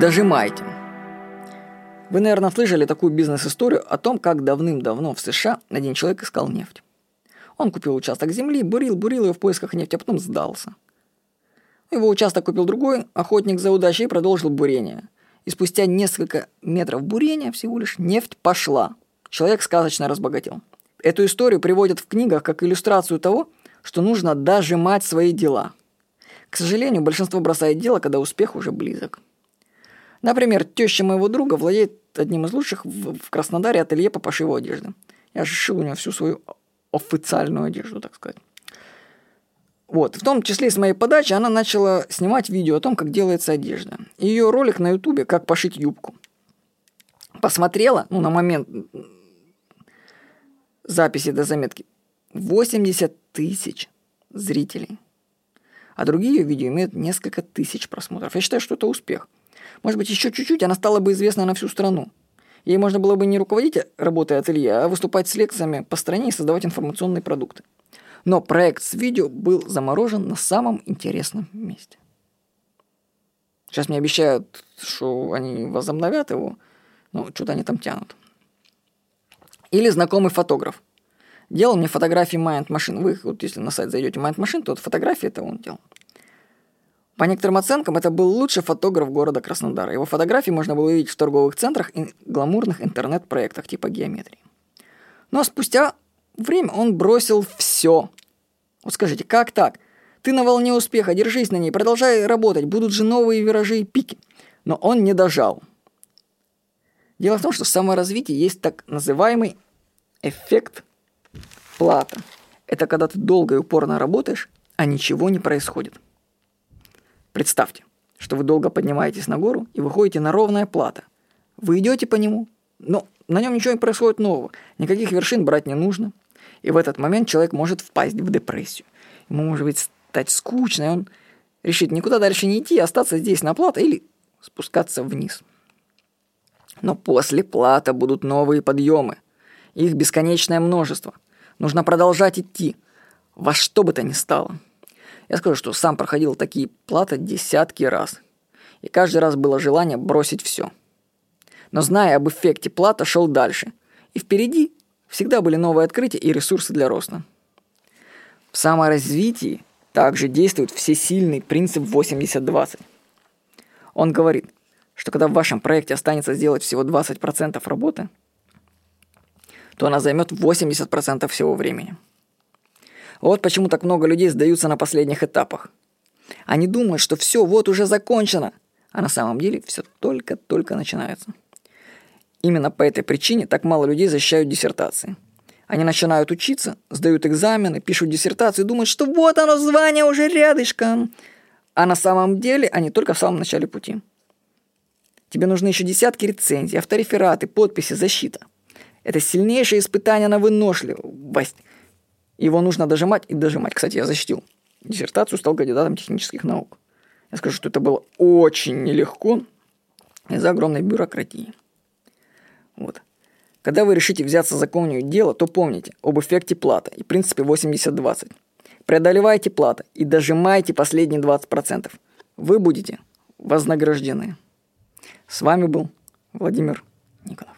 Дожимайте. Вы, наверное, слышали такую бизнес-историю о том, как давным-давно в США один человек искал нефть. Он купил участок земли, бурил, бурил его в поисках нефти, а потом сдался. Его участок купил другой охотник за удачей продолжил бурение. И спустя несколько метров бурения всего лишь нефть пошла. Человек сказочно разбогател. Эту историю приводят в книгах как иллюстрацию того, что нужно дожимать свои дела. К сожалению, большинство бросает дело, когда успех уже близок. Например, теща моего друга владеет одним из лучших в, Краснодаре ателье по пошиву одежды. Я же шил у нее всю свою официальную одежду, так сказать. Вот, в том числе с моей подачи она начала снимать видео о том, как делается одежда. Ее ролик на ютубе «Как пошить юбку». Посмотрела, ну, на момент записи до заметки, 80 тысяч зрителей. А другие ее видео имеют несколько тысяч просмотров. Я считаю, что это успех. Может быть, еще чуть-чуть она стала бы известна на всю страну. Ей можно было бы не руководить работой ателье, а выступать с лекциями по стране и создавать информационные продукты. Но проект с видео был заморожен на самом интересном месте. Сейчас мне обещают, что они возобновят его, но что-то они там тянут. Или знакомый фотограф. Делал мне фотографии Mind Machine. Вы, вот если на сайт зайдете Mind Machine, то вот фотографии это он делал. По некоторым оценкам, это был лучший фотограф города Краснодара. Его фотографии можно было увидеть в торговых центрах и гламурных интернет-проектах типа геометрии. Но спустя время он бросил все. Вот скажите, как так? Ты на волне успеха, держись на ней, продолжай работать, будут же новые виражи и пики. Но он не дожал. Дело в том, что в саморазвитии есть так называемый эффект плата. Это когда ты долго и упорно работаешь, а ничего не происходит. Представьте, что вы долго поднимаетесь на гору и выходите на ровное плато. Вы идете по нему, но на нем ничего не происходит нового. Никаких вершин брать не нужно. И в этот момент человек может впасть в депрессию. Ему может быть стать скучно, и он решит никуда дальше не идти, остаться здесь на плато или спускаться вниз. Но после плата будут новые подъемы. Их бесконечное множество. Нужно продолжать идти. Во что бы то ни стало. Я скажу, что сам проходил такие платы десятки раз. И каждый раз было желание бросить все. Но зная об эффекте плата, шел дальше. И впереди всегда были новые открытия и ресурсы для роста. В саморазвитии также действует всесильный принцип 80-20. Он говорит, что когда в вашем проекте останется сделать всего 20% работы, то она займет 80% всего времени. Вот почему так много людей сдаются на последних этапах. Они думают, что все, вот уже закончено, а на самом деле все только-только начинается. Именно по этой причине так мало людей защищают диссертации. Они начинают учиться, сдают экзамены, пишут диссертации, думают, что вот оно, звание уже рядышком. А на самом деле они только в самом начале пути. Тебе нужны еще десятки рецензий, авторефераты, подписи, защита. Это сильнейшее испытание на выносливость – его нужно дожимать и дожимать. Кстати, я защитил диссертацию, стал кандидатом технических наук. Я скажу, что это было очень нелегко из-за огромной бюрократии. Вот. Когда вы решите взяться за какое-нибудь дело, то помните об эффекте плата и принципе 80-20. Преодолевайте платы и дожимайте последние 20%. Вы будете вознаграждены. С вами был Владимир Никонов.